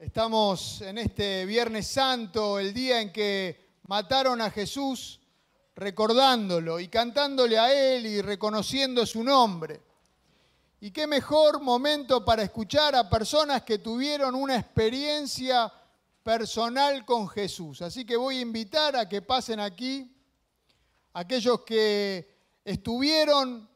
Estamos en este Viernes Santo, el día en que mataron a Jesús, recordándolo y cantándole a Él y reconociendo su nombre. Y qué mejor momento para escuchar a personas que tuvieron una experiencia personal con Jesús. Así que voy a invitar a que pasen aquí aquellos que estuvieron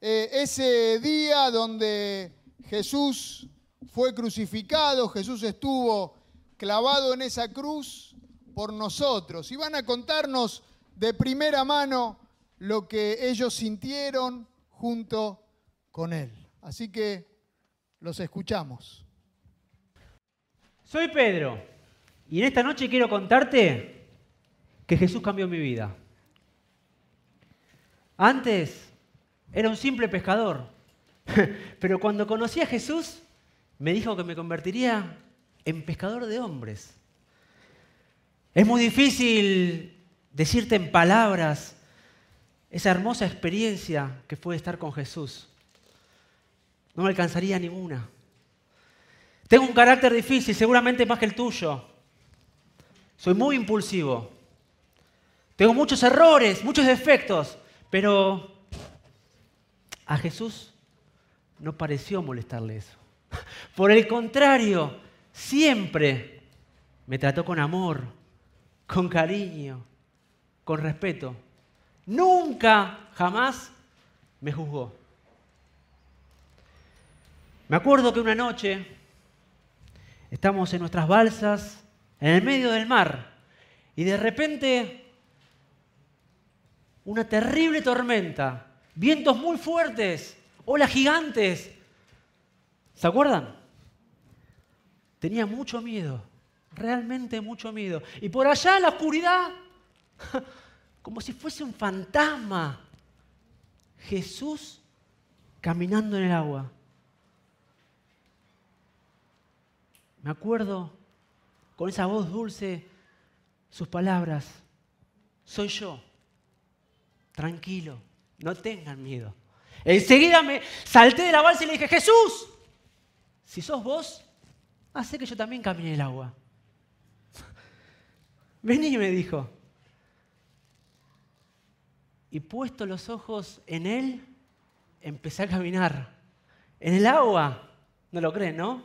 eh, ese día donde Jesús fue crucificado, Jesús estuvo clavado en esa cruz por nosotros. Y van a contarnos de primera mano lo que ellos sintieron junto con Él. Así que los escuchamos. Soy Pedro y en esta noche quiero contarte que Jesús cambió mi vida. Antes era un simple pescador, pero cuando conocí a Jesús me dijo que me convertiría en pescador de hombres. Es muy difícil decirte en palabras esa hermosa experiencia que fue estar con Jesús. No me alcanzaría ninguna. Tengo un carácter difícil, seguramente más que el tuyo. Soy muy impulsivo. Tengo muchos errores, muchos defectos, pero a Jesús no pareció molestarle eso. Por el contrario, siempre me trató con amor, con cariño, con respeto. Nunca, jamás me juzgó. Me acuerdo que una noche estamos en nuestras balsas en el medio del mar y de repente una terrible tormenta, vientos muy fuertes, olas gigantes, ¿Se acuerdan? Tenía mucho miedo, realmente mucho miedo. Y por allá en la oscuridad, como si fuese un fantasma, Jesús caminando en el agua. Me acuerdo con esa voz dulce sus palabras. Soy yo. Tranquilo, no tengan miedo. Enseguida me salté de la balsa y le dije, Jesús, si sos vos, hace que yo también camine el agua. Vení, me dijo. Y puesto los ojos en él, empecé a caminar. En el agua. No lo creen, ¿no?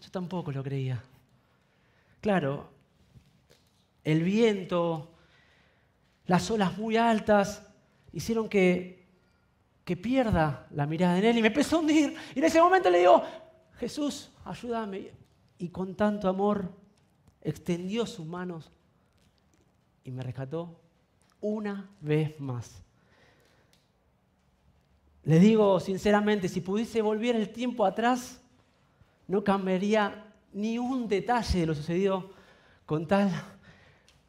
Yo tampoco lo creía. Claro, el viento, las olas muy altas, hicieron que, que pierda la mirada en él y me empezó a hundir. Y en ese momento le digo, Jesús, ayúdame. Y con tanto amor extendió sus manos y me rescató una vez más. Les digo sinceramente, si pudiese volver el tiempo atrás, no cambiaría ni un detalle de lo sucedido con tal,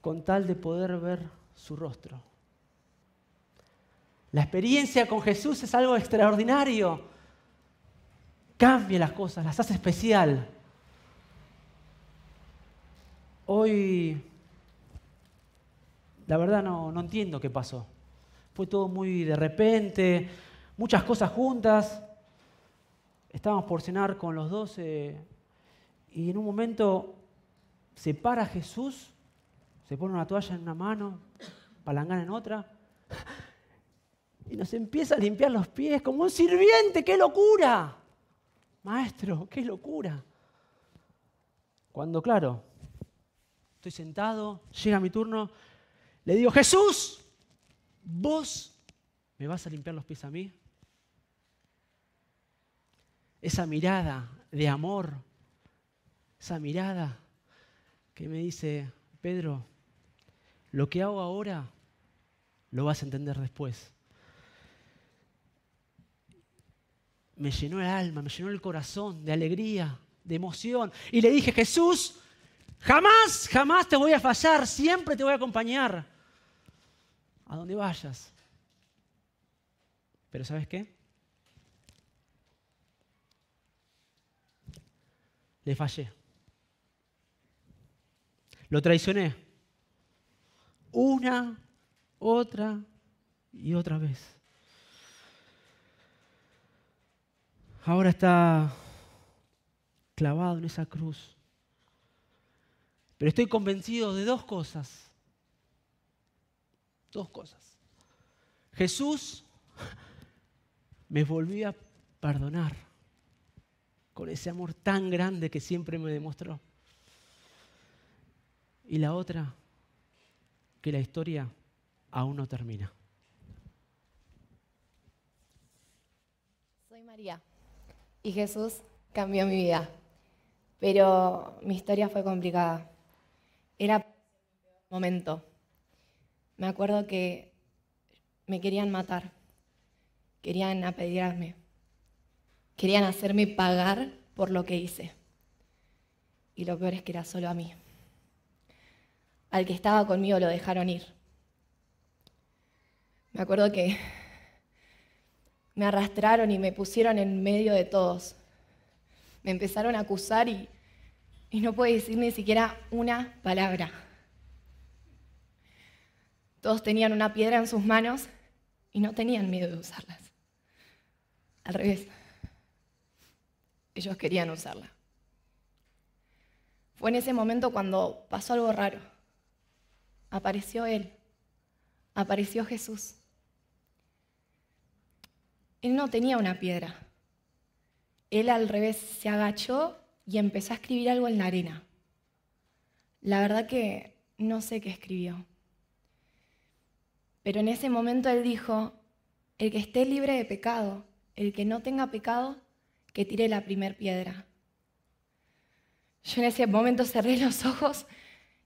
con tal de poder ver su rostro. La experiencia con Jesús es algo extraordinario cambia las cosas, las hace especial. Hoy, la verdad no, no entiendo qué pasó. Fue todo muy de repente, muchas cosas juntas. Estábamos por cenar con los dos y en un momento se para Jesús, se pone una toalla en una mano, palangana en otra, y nos empieza a limpiar los pies como un sirviente, ¡qué locura! Maestro, qué locura. Cuando, claro, estoy sentado, llega mi turno, le digo, Jesús, vos me vas a limpiar los pies a mí. Esa mirada de amor, esa mirada que me dice, Pedro, lo que hago ahora lo vas a entender después. Me llenó el alma, me llenó el corazón de alegría, de emoción. Y le dije, Jesús, jamás, jamás te voy a fallar, siempre te voy a acompañar a donde vayas. Pero ¿sabes qué? Le fallé. Lo traicioné. Una, otra y otra vez. Ahora está clavado en esa cruz, Pero estoy convencido de dos cosas. Dos cosas. Jesús me volvió a perdonar con ese amor tan grande que siempre me demostró. Y la otra, que la historia aún no termina. Soy María y Jesús cambió mi vida, pero mi historia fue complicada. Era momento. Me acuerdo que me querían matar, querían apedrearme, querían hacerme pagar por lo que hice. Y lo peor es que era solo a mí. Al que estaba conmigo lo dejaron ir. Me acuerdo que me arrastraron y me pusieron en medio de todos. Me empezaron a acusar y, no pude decir ni siquiera una palabra. Todos tenían una piedra en sus manos y no tenían miedo de usarlas. Al revés, ellos querían usarla. Fue en ese momento cuando pasó algo raro. Apareció Él, apareció Jesús. Él no tenía una piedra. Él al revés se agachó y empezó a escribir algo en la arena. La verdad que no sé qué escribió. Pero en ese momento él dijo, el que esté libre de pecado, el que no tenga pecado, que tire la primer piedra. Yo en ese momento cerré los ojos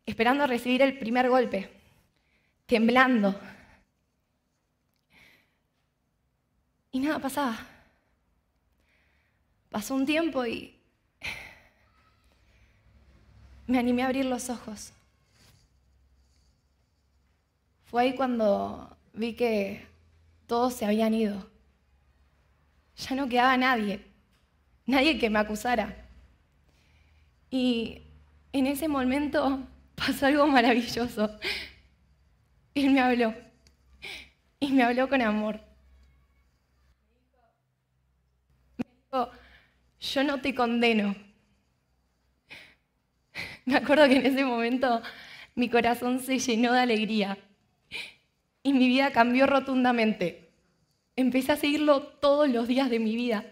esperando recibir el primer golpe, temblando. Y nada pasaba. Pasó un tiempo y me animé a abrir los ojos. Fue ahí cuando vi que todos se habían ido. Ya no quedaba nadie, nadie que me acusara. Y en ese momento pasó algo maravilloso. Él me habló y me habló con amor. Me dijo, yo no te condeno. Me acuerdo que en ese momento mi corazón se llenó de alegría y mi vida cambió rotundamente. Empecé a seguirlo todos los días de mi vida.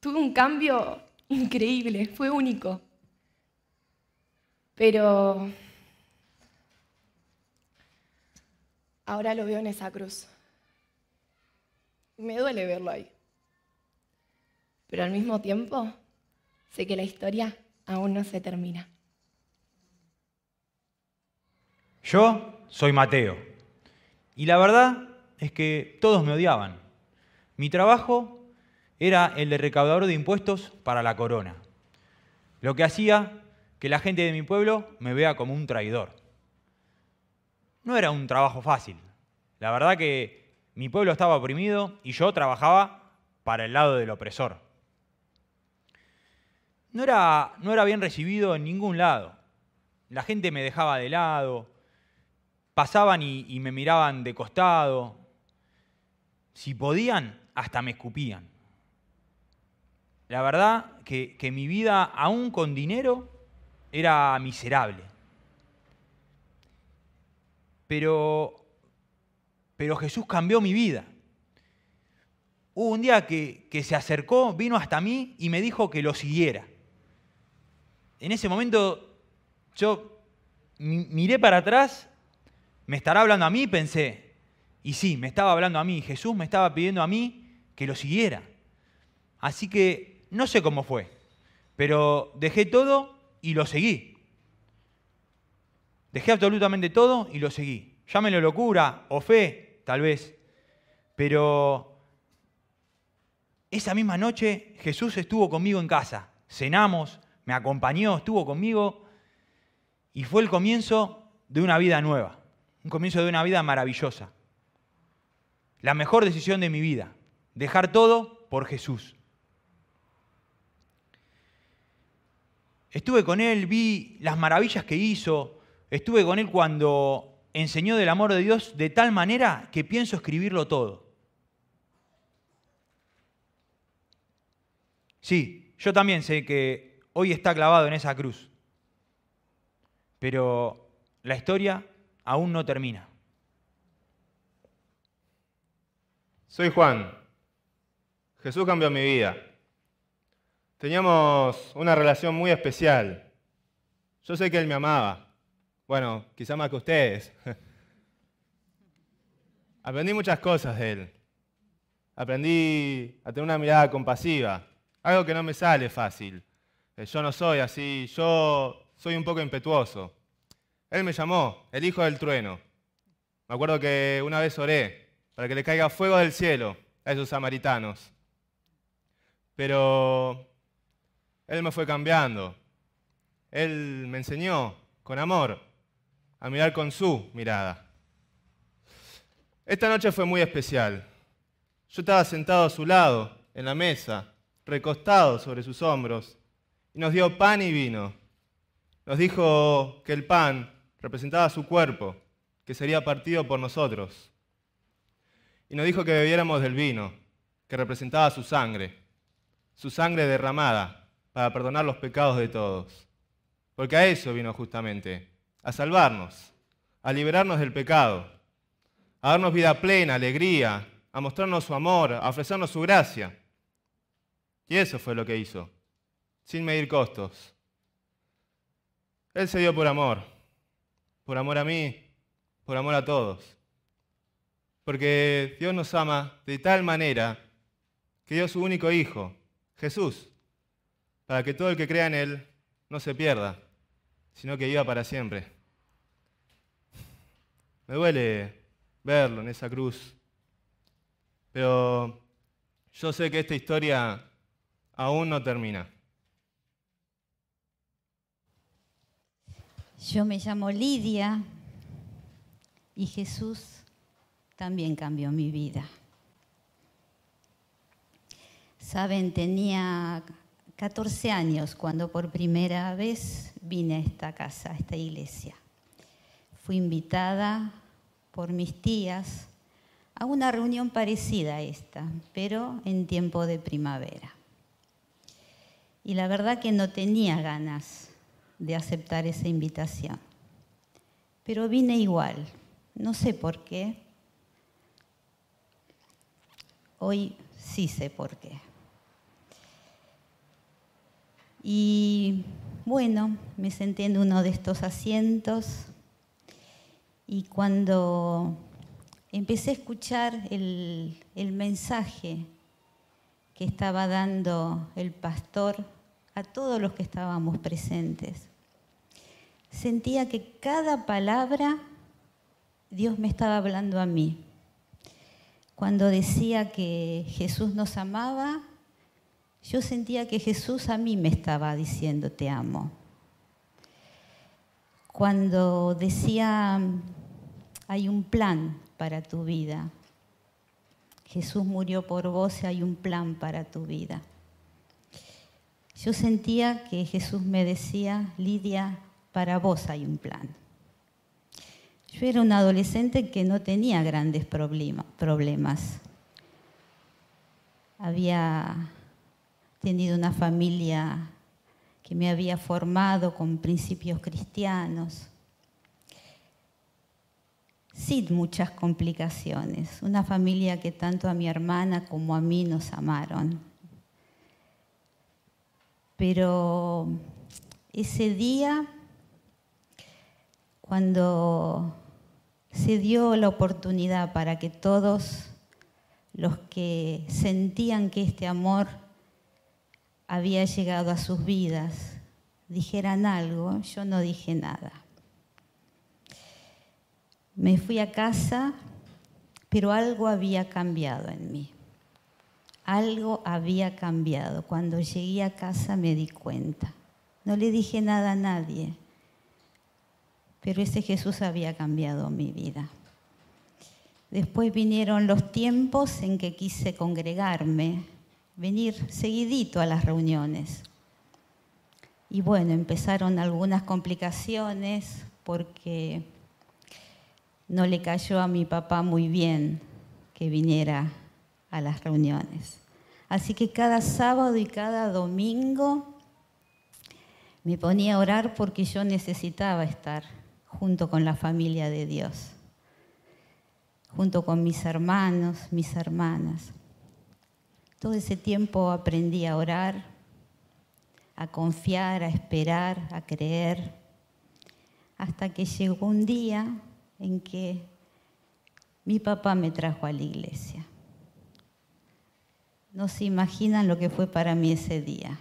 Tuve un cambio increíble, fue único. Pero ahora lo veo en esa cruz. Me duele verlo ahí. Pero al mismo tiempo sé que la historia aún no se termina. Yo soy Mateo. Y la verdad es que todos me odiaban. Mi trabajo era el de recaudador de impuestos para la corona, lo que hacía que la gente de mi pueblo me vea como un traidor. No era un trabajo fácil. La verdad que mi pueblo estaba oprimido y yo trabajaba para el lado del opresor. No era, no era bien recibido en ningún lado. La gente me dejaba de lado, pasaban y, me miraban de costado. Si podían, hasta me escupían. La verdad que, que mi vida, aún con dinero, era miserable. Pero, pero Jesús cambió mi vida. Hubo un día que, que, se acercó, vino hasta mí y me dijo que lo siguiera. En ese momento yo miré para atrás ¿Me estará hablando a mí? Pensé. Y sí, me estaba hablando a mí. Jesús me estaba pidiendo a mí que lo siguiera. Así que no sé cómo fue, pero dejé todo y lo seguí. Dejé absolutamente todo y lo seguí. Llámelo locura o fe, tal vez. Pero esa misma noche Jesús estuvo conmigo en casa. Cenamos, me acompañó, estuvo conmigo y fue el comienzo de una vida nueva un comienzo de una vida maravillosa. La mejor decisión de mi vida, dejar todo por Jesús. Estuve con Él, vi las maravillas que hizo, estuve con Él cuando enseñó del amor de Dios de tal manera que pienso escribirlo todo. Sí, yo también sé que hoy está clavado en esa cruz. Pero la historia aún no termina. Soy Juan. Jesús cambió mi vida. Teníamos una relación muy especial. Yo sé que Él me amaba. Bueno, quizá más que ustedes. Aprendí muchas cosas de Él. Aprendí a tener una mirada compasiva, algo que no me sale fácil. Eh, yo no soy así, yo soy un poco impetuoso. Él me llamó, el hijo del trueno. Me acuerdo que una vez oré para que le caiga fuego del cielo a esos samaritanos. Pero Él me fue cambiando. Él me enseñó con amor a mirar con su mirada. Esta noche fue muy especial. Yo estaba sentado a su lado, en la mesa, recostado sobre sus hombros, y nos dio pan y vino. Nos dijo que el pan representaba su cuerpo, que sería partido por nosotros. Y nos dijo que bebiéramos del vino, que representaba su sangre, su sangre derramada para perdonar los pecados de todos. Porque a eso vino justamente, a salvarnos, a liberarnos del pecado, a darnos vida plena, alegría, a mostrarnos su amor, a ofrecernos su gracia. Y eso fue lo que hizo, sin medir costos. Él se dio por amor, por amor a mí, por amor a todos. Porque Dios nos ama de tal manera que dio su único Hijo, Jesús, para que todo el que crea en Él no se pierda, sino que viva para siempre. Me duele verlo en esa cruz, pero yo sé que esta historia aún no termina. Yo me llamo Lidia y Jesús también cambió mi vida. Saben, tenía 14 años cuando por primera vez vine a esta casa, a esta iglesia. Fui invitada por mis tías a una reunión parecida a esta, pero en tiempo de primavera. Y la verdad que no tenía ganas de aceptar esa invitación, pero vine igual, no sé por qué. Hoy sí sé por qué. Y bueno, me senté en uno de estos asientos y cuando empecé a escuchar el, mensaje que estaba dando el pastor a todos los que estábamos presentes, sentía que cada palabra Dios me estaba hablando a mí. Cuando decía que Jesús nos amaba, yo sentía que Jesús a mí me estaba diciendo te amo. Cuando decía hay un plan para tu vida, Jesús murió por vos y hay un plan para tu vida. Yo sentía que Jesús me decía, Lidia, para vos hay un plan. Yo era una adolescente que no tenía grandes problemas. Había tenido una familia que me había formado con principios cristianos, sin muchas complicaciones, una familia que tanto a mi hermana como a mí nos amaron. Pero ese día, cuando se dio la oportunidad para que todos los que sentían que este amor había llegado a sus vidas dijeran algo, yo no dije nada. Me fui a casa, pero algo había cambiado en mí. Algo había cambiado. Cuando llegué a casa me di cuenta. No le dije nada a nadie, pero ese Jesús había cambiado mi vida. Después vinieron los tiempos en que quise congregarme, venir seguidito a las reuniones. Y bueno, empezaron algunas complicaciones porque no le cayó a mi papá muy bien que viniera a las reuniones. Así que cada sábado y cada domingo me ponía a orar porque yo necesitaba estar junto con la familia de Dios, junto con mis hermanos, mis hermanas. Todo ese tiempo aprendí a orar, a confiar, a esperar, a creer, hasta que llegó un día en que mi papá me trajo a la iglesia. No se imaginan lo que fue para mí ese día.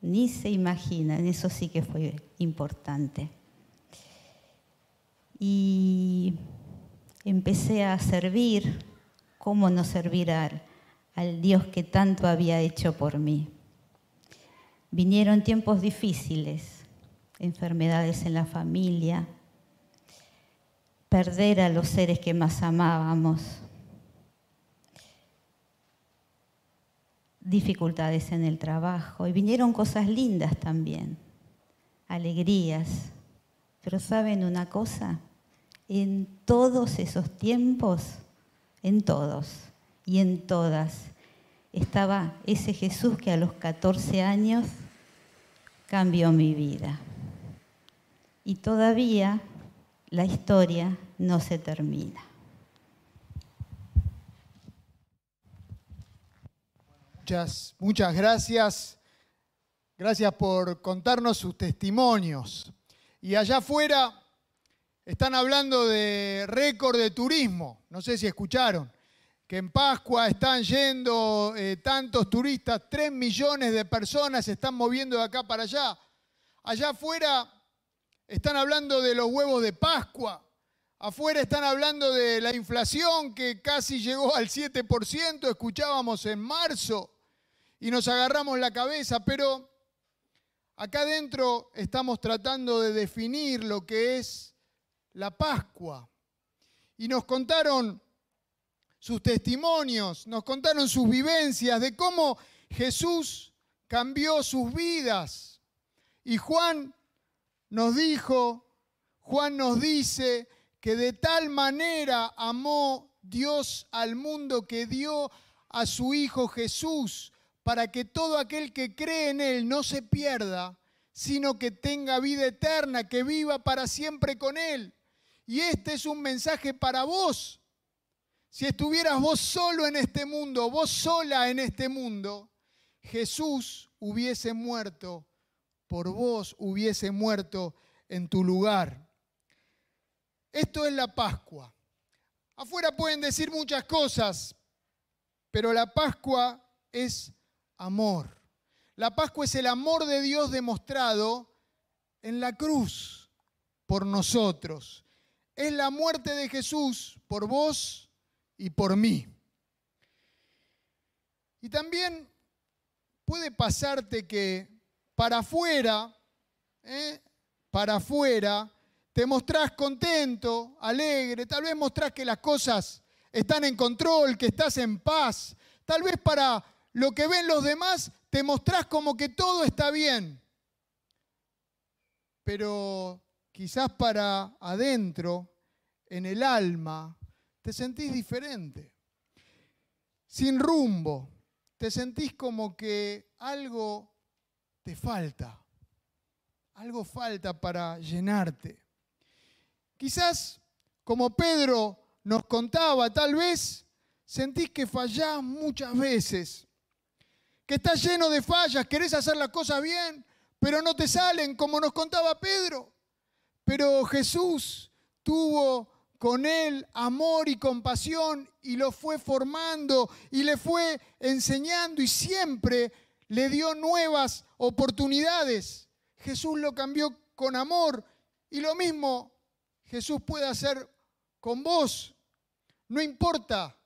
Ni se imaginan, eso sí que fue importante. Y empecé a servir, cómo no servir al, al Dios que tanto había hecho por mí. Vinieron tiempos difíciles, enfermedades en la familia, perder a los seres que más amábamos, dificultades en el trabajo y vinieron cosas lindas también, alegrías. Pero ¿saben una cosa? En todos esos tiempos, en todos y en todas, estaba ese Jesús que a los 14 años cambió mi vida. Y todavía la historia no se termina. Muchas, gracias. Gracias por contarnos sus testimonios. Y allá afuera están hablando de récord de turismo. No sé si escucharon. Que en Pascua están yendo eh, tantos turistas, tres millones de personas se están moviendo de acá para allá. Allá afuera están hablando de los huevos de Pascua. Afuera están hablando de la inflación que casi llegó al 7%, escuchábamos en marzo y nos agarramos la cabeza, pero acá adentro estamos tratando de definir lo que es la Pascua. Y nos contaron sus testimonios, nos contaron sus vivencias de cómo Jesús cambió sus vidas. Y Juan nos dijo, Juan nos dice que de tal manera amó Dios al mundo que dio a su Hijo Jesús para que todo aquel que cree en Él no se pierda, sino que tenga vida eterna, que viva para siempre con Él. Y este es un mensaje para vos. Si estuvieras vos solo en este mundo, vos sola en este mundo, Jesús hubiese muerto por vos, hubiese muerto en tu lugar. Esto es la Pascua. Afuera pueden decir muchas cosas, pero la Pascua es amor. La Pascua es el amor de Dios demostrado en la cruz por nosotros. Es la muerte de Jesús por vos y por mí. Y también puede pasarte que para afuera, ¿eh? para afuera, te mostrás contento, alegre, tal vez mostrás que las cosas están en control, que estás en paz. Tal vez para lo que ven los demás, te mostrás como que todo está bien. Pero quizás para adentro, en el alma, te sentís diferente, sin rumbo, te sentís como que algo te falta, algo falta para llenarte. Quizás, como Pedro nos contaba, tal vez sentís que fallás muchas veces que estás lleno de fallas, querés hacer las cosas bien, pero no te salen, como nos contaba Pedro. Pero Jesús tuvo con él amor y compasión y lo fue formando y le fue enseñando y siempre le dio nuevas oportunidades. Jesús lo cambió con amor y lo mismo Jesús puede hacer con vos. No importa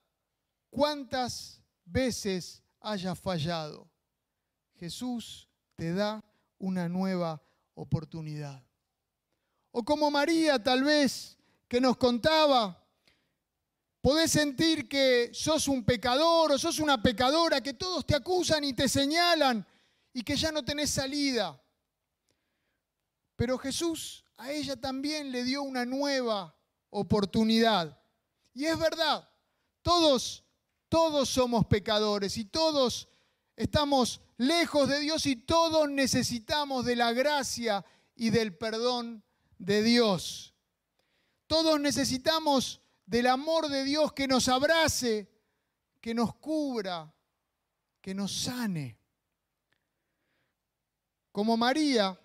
cuántas veces haya fallado. Jesús te da una nueva oportunidad. O como María tal vez que nos contaba, podés sentir que sos un pecador o sos una pecadora, que todos te acusan y te señalan y que ya no tenés salida. Pero Jesús a ella también le dio una nueva oportunidad. Y es verdad, todos todos somos pecadores y todos estamos lejos de Dios y todos necesitamos de la gracia y del perdón de Dios. Todos necesitamos del amor de Dios que nos abrace, que nos cubra, que nos sane. Como María,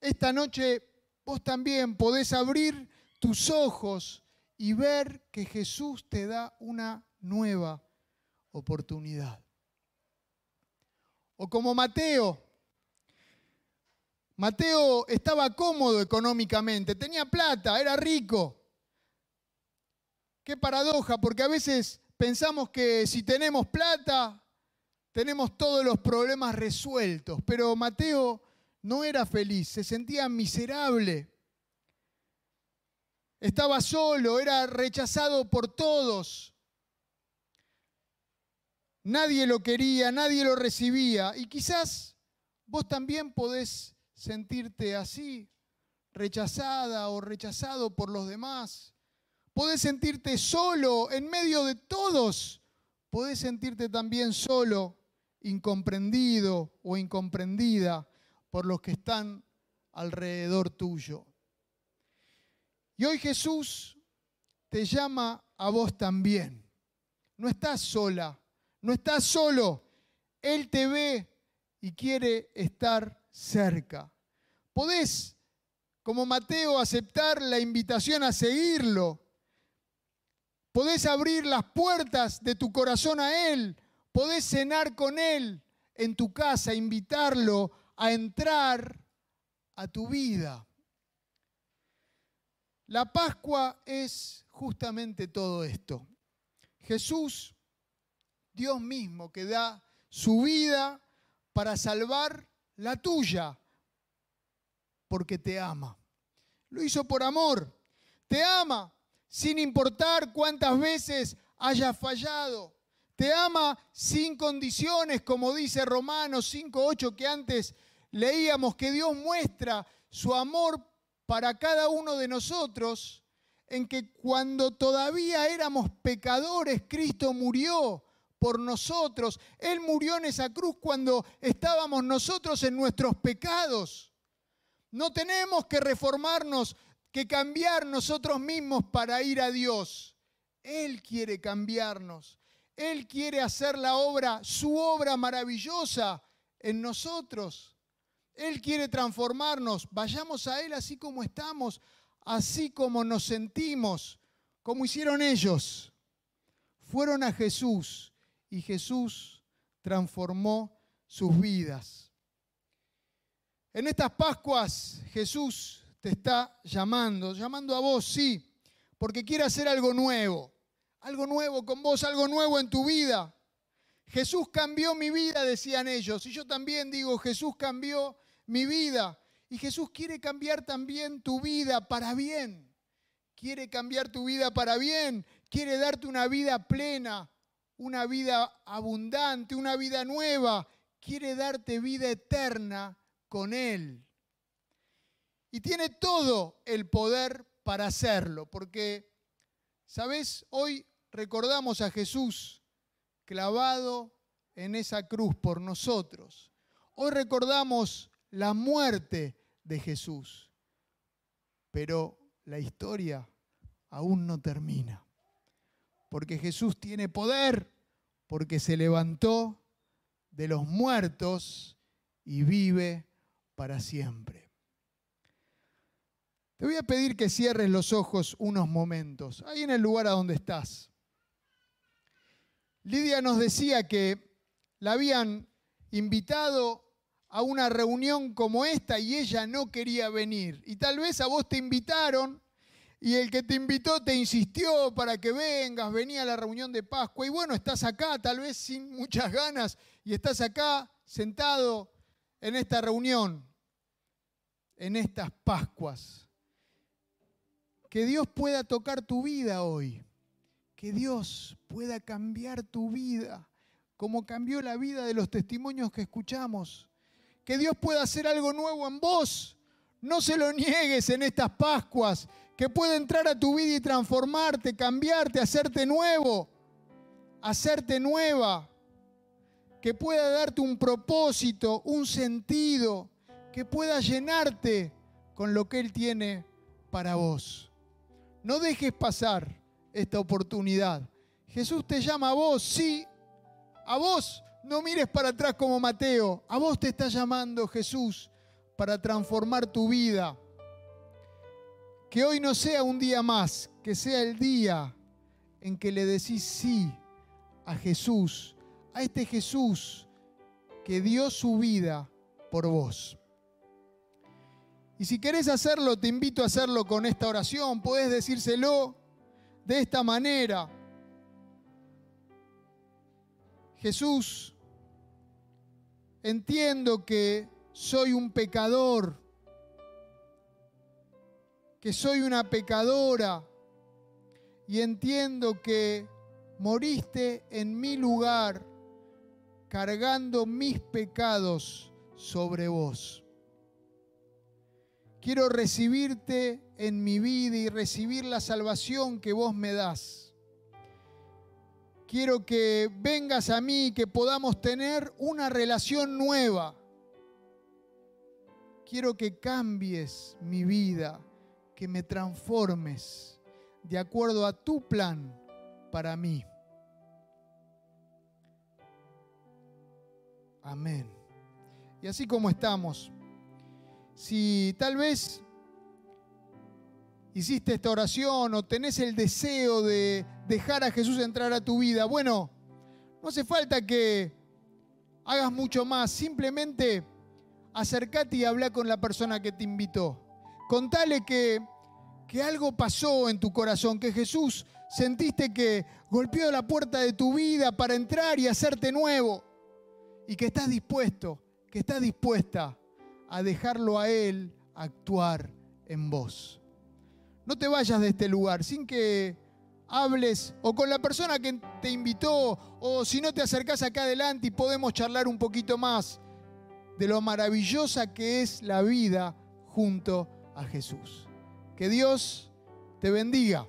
esta noche vos también podés abrir tus ojos y ver que Jesús te da una nueva oportunidad. O como Mateo. Mateo estaba cómodo económicamente, tenía plata, era rico. Qué paradoja, porque a veces pensamos que si tenemos plata, tenemos todos los problemas resueltos, pero Mateo no era feliz, se sentía miserable. Estaba solo, era rechazado por todos. Nadie lo quería, nadie lo recibía. Y quizás vos también podés sentirte así, rechazada o rechazado por los demás. Podés sentirte solo en medio de todos. Podés sentirte también solo, incomprendido o incomprendida por los que están alrededor tuyo. Y hoy Jesús te llama a vos también. No estás sola, no estás solo. Él te ve y quiere estar cerca. Podés, como Mateo, aceptar la invitación a seguirlo. Podés abrir las puertas de tu corazón a Él. Podés cenar con Él en tu casa, invitarlo a entrar a tu vida. La Pascua es justamente todo esto. Jesús Dios mismo que da su vida para salvar la tuya, porque te ama. Lo hizo por amor. Te ama sin importar cuántas veces hayas fallado. Te ama sin condiciones, como dice Romanos 5.8 que antes leíamos, que Dios muestra su amor para cada uno de nosotros, en que cuando todavía éramos pecadores, Cristo murió por nosotros. Él murió en esa cruz cuando estábamos nosotros en nuestros pecados. No tenemos que reformarnos, que cambiar nosotros mismos para ir a Dios. Él quiere cambiarnos. Él quiere hacer la obra, su obra maravillosa en nosotros. Él quiere transformarnos. Vayamos a Él así como estamos, así como nos sentimos, como hicieron ellos. Fueron a Jesús y Jesús transformó sus vidas. En estas Pascuas Jesús te está llamando, llamando a vos, sí, porque quiere hacer algo nuevo, algo nuevo con vos, algo nuevo en tu vida. Jesús cambió mi vida, decían ellos, y yo también digo, Jesús cambió mi vida. Y Jesús quiere cambiar también tu vida para bien. Quiere cambiar tu vida para bien. Quiere darte una vida plena, una vida abundante, una vida nueva. Quiere darte vida eterna con Él. Y tiene todo el poder para hacerlo, porque, ¿sabes? Hoy recordamos a Jesús clavado en esa cruz por nosotros. Hoy recordamos la muerte de Jesús, pero la historia aún no termina porque Jesús tiene poder, porque se levantó de los muertos y vive para siempre. Te voy a pedir que cierres los ojos unos momentos, ahí en el lugar a donde estás. Lidia nos decía que la habían invitado a una reunión como esta y ella no quería venir. Y tal vez a vos te invitaron y el que te invitó te insistió para que vengas, venía a la reunión de Pascua. Y bueno, estás acá, tal vez sin muchas ganas, y estás acá sentado en esta reunión, en estas Pascuas. Que Dios pueda tocar tu vida hoy. Que Dios pueda cambiar tu vida, como cambió la vida de los testimonios que escuchamos. Que Dios pueda hacer algo nuevo en vos. No se lo niegues en estas Pascuas que puede entrar a tu vida y transformarte, cambiarte, hacerte nuevo, hacerte nueva. que pueda darte un propósito, un sentido, que pueda llenarte con lo que Él tiene para vos. No dejes pasar esta oportunidad. Jesús te llama a vos, sí, a vos. No mires para atrás como Mateo, a vos te está llamando Jesús para transformar tu vida. Que hoy no sea un día más, que sea el día en que le decís sí a Jesús, a este Jesús que dio su vida por vos. Y si querés hacerlo, te invito a hacerlo con esta oración. Podés decírselo de esta manera. Jesús, entiendo que soy un pecador, que soy una pecadora y entiendo que moriste en mi lugar cargando mis pecados sobre vos. Quiero recibirte en mi vida y recibir la salvación que vos me das. Quiero que vengas a mí y que podamos tener una relación nueva. Quiero que cambies mi vida, que me transformes de acuerdo a tu plan para mí. Amén. Y así como estamos, si tal vez hiciste esta oración o tenés el deseo de dejar a Jesús entrar a tu vida, bueno, no hace falta que hagas mucho más, simplemente acercate y habla con la persona que te invitó. Contale que, que algo pasó en tu corazón, que Jesús sentiste que golpeó la puerta de tu vida para entrar y hacerte nuevo y que estás dispuesto, que estás dispuesta a dejarlo a Él actuar en vos. No te vayas de este lugar sin que hables o con la persona que te invitó o si no te acercás acá adelante y podemos charlar un poquito más de lo maravillosa que es la vida junto a Jesús. Que Dios te bendiga.